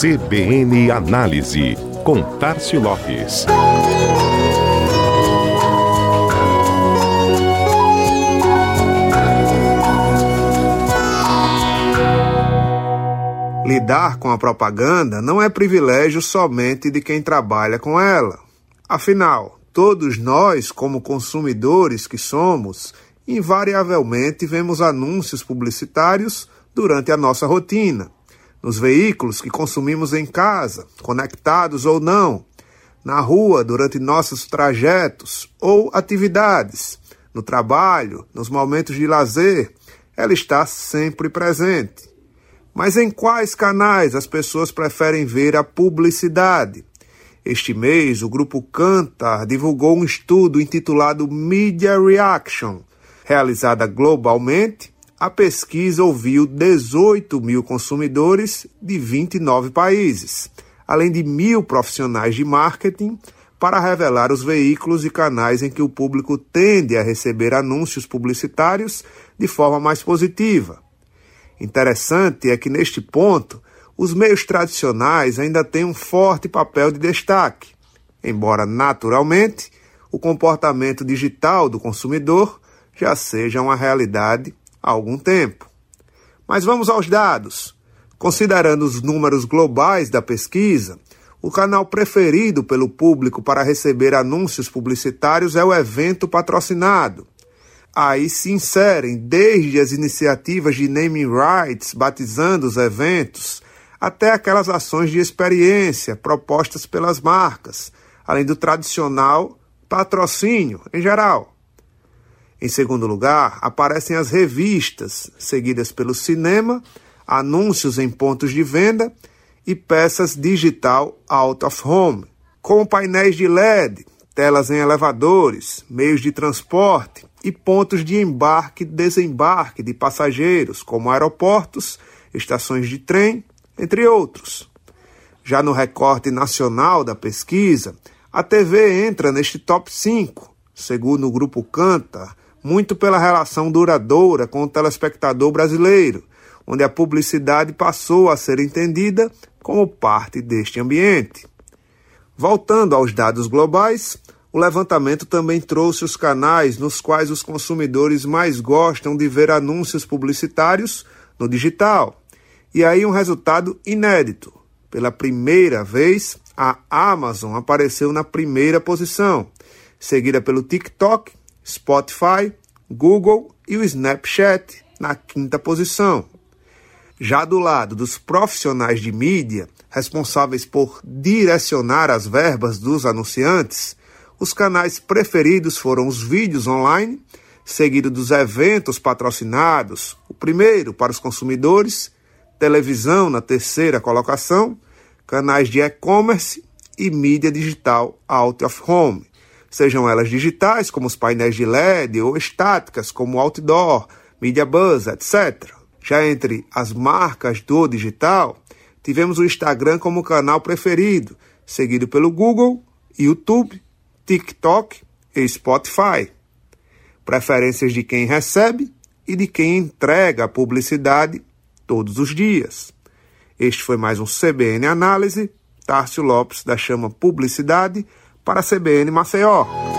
CBN Análise, com Tarcio Lopes. Lidar com a propaganda não é privilégio somente de quem trabalha com ela. Afinal, todos nós, como consumidores que somos, invariavelmente vemos anúncios publicitários durante a nossa rotina, nos veículos que consumimos em casa, conectados ou não, na rua durante nossos trajetos ou atividades, no trabalho, nos momentos de lazer, ela está sempre presente. Mas em quais canais as pessoas preferem ver a publicidade? Este mês, o grupo Cantar divulgou um estudo intitulado Media Reaction. Realizada globalmente, a pesquisa ouviu 18 mil consumidores de 29 países, além de mil profissionais de marketing, para revelar os veículos e canais em que o público tende a receber anúncios publicitários de forma mais positiva. Interessante é que, neste ponto, os meios tradicionais ainda têm um forte papel de destaque, embora, naturalmente, o comportamento digital do consumidor já seja uma realidade há algum tempo. Mas vamos aos dados. Considerando os números globais da pesquisa, o canal preferido pelo público para receber anúncios publicitários é o evento patrocinado. Aí se inserem desde as iniciativas de naming rights, batizando os eventos, até aquelas ações de experiência propostas pelas marcas, além do tradicional patrocínio em geral. Em segundo lugar, aparecem as revistas, seguidas pelo cinema, anúncios em pontos de venda e peças digital out of home, como painéis de LED, telas em elevadores, meios de transporte e pontos de embarque e desembarque de passageiros, como aeroportos, estações de trem, entre outros. Já no recorte nacional da pesquisa, a TV entra neste top 5, segundo o grupo Canta, muito pela relação duradoura com o telespectador brasileiro, onde a publicidade passou a ser entendida como parte deste ambiente. Voltando aos dados globais, o levantamento também trouxe os canais nos quais os consumidores mais gostam de ver anúncios publicitários no digital. E aí um resultado inédito. Pela primeira vez, a Amazon apareceu na primeira posição, seguida pelo TikTok Spotify, Google e o Snapchat na quinta posição. Já do lado dos profissionais de mídia, responsáveis por direcionar as verbas dos anunciantes, os canais preferidos foram os vídeos online, seguido dos eventos patrocinados, o primeiro para os consumidores, televisão na terceira colocação, canais de e-commerce e mídia digital out of home sejam elas digitais, como os painéis de LED, ou estáticas, como outdoor, media buzz, etc. Já entre as marcas do digital, tivemos o Instagram como canal preferido, seguido pelo Google, YouTube, TikTok e Spotify. Preferências de quem recebe e de quem entrega a publicidade todos os dias. Este foi mais um CBN Análise. Tárcio Lopes da Chama Publicidade para a CBN Maceió.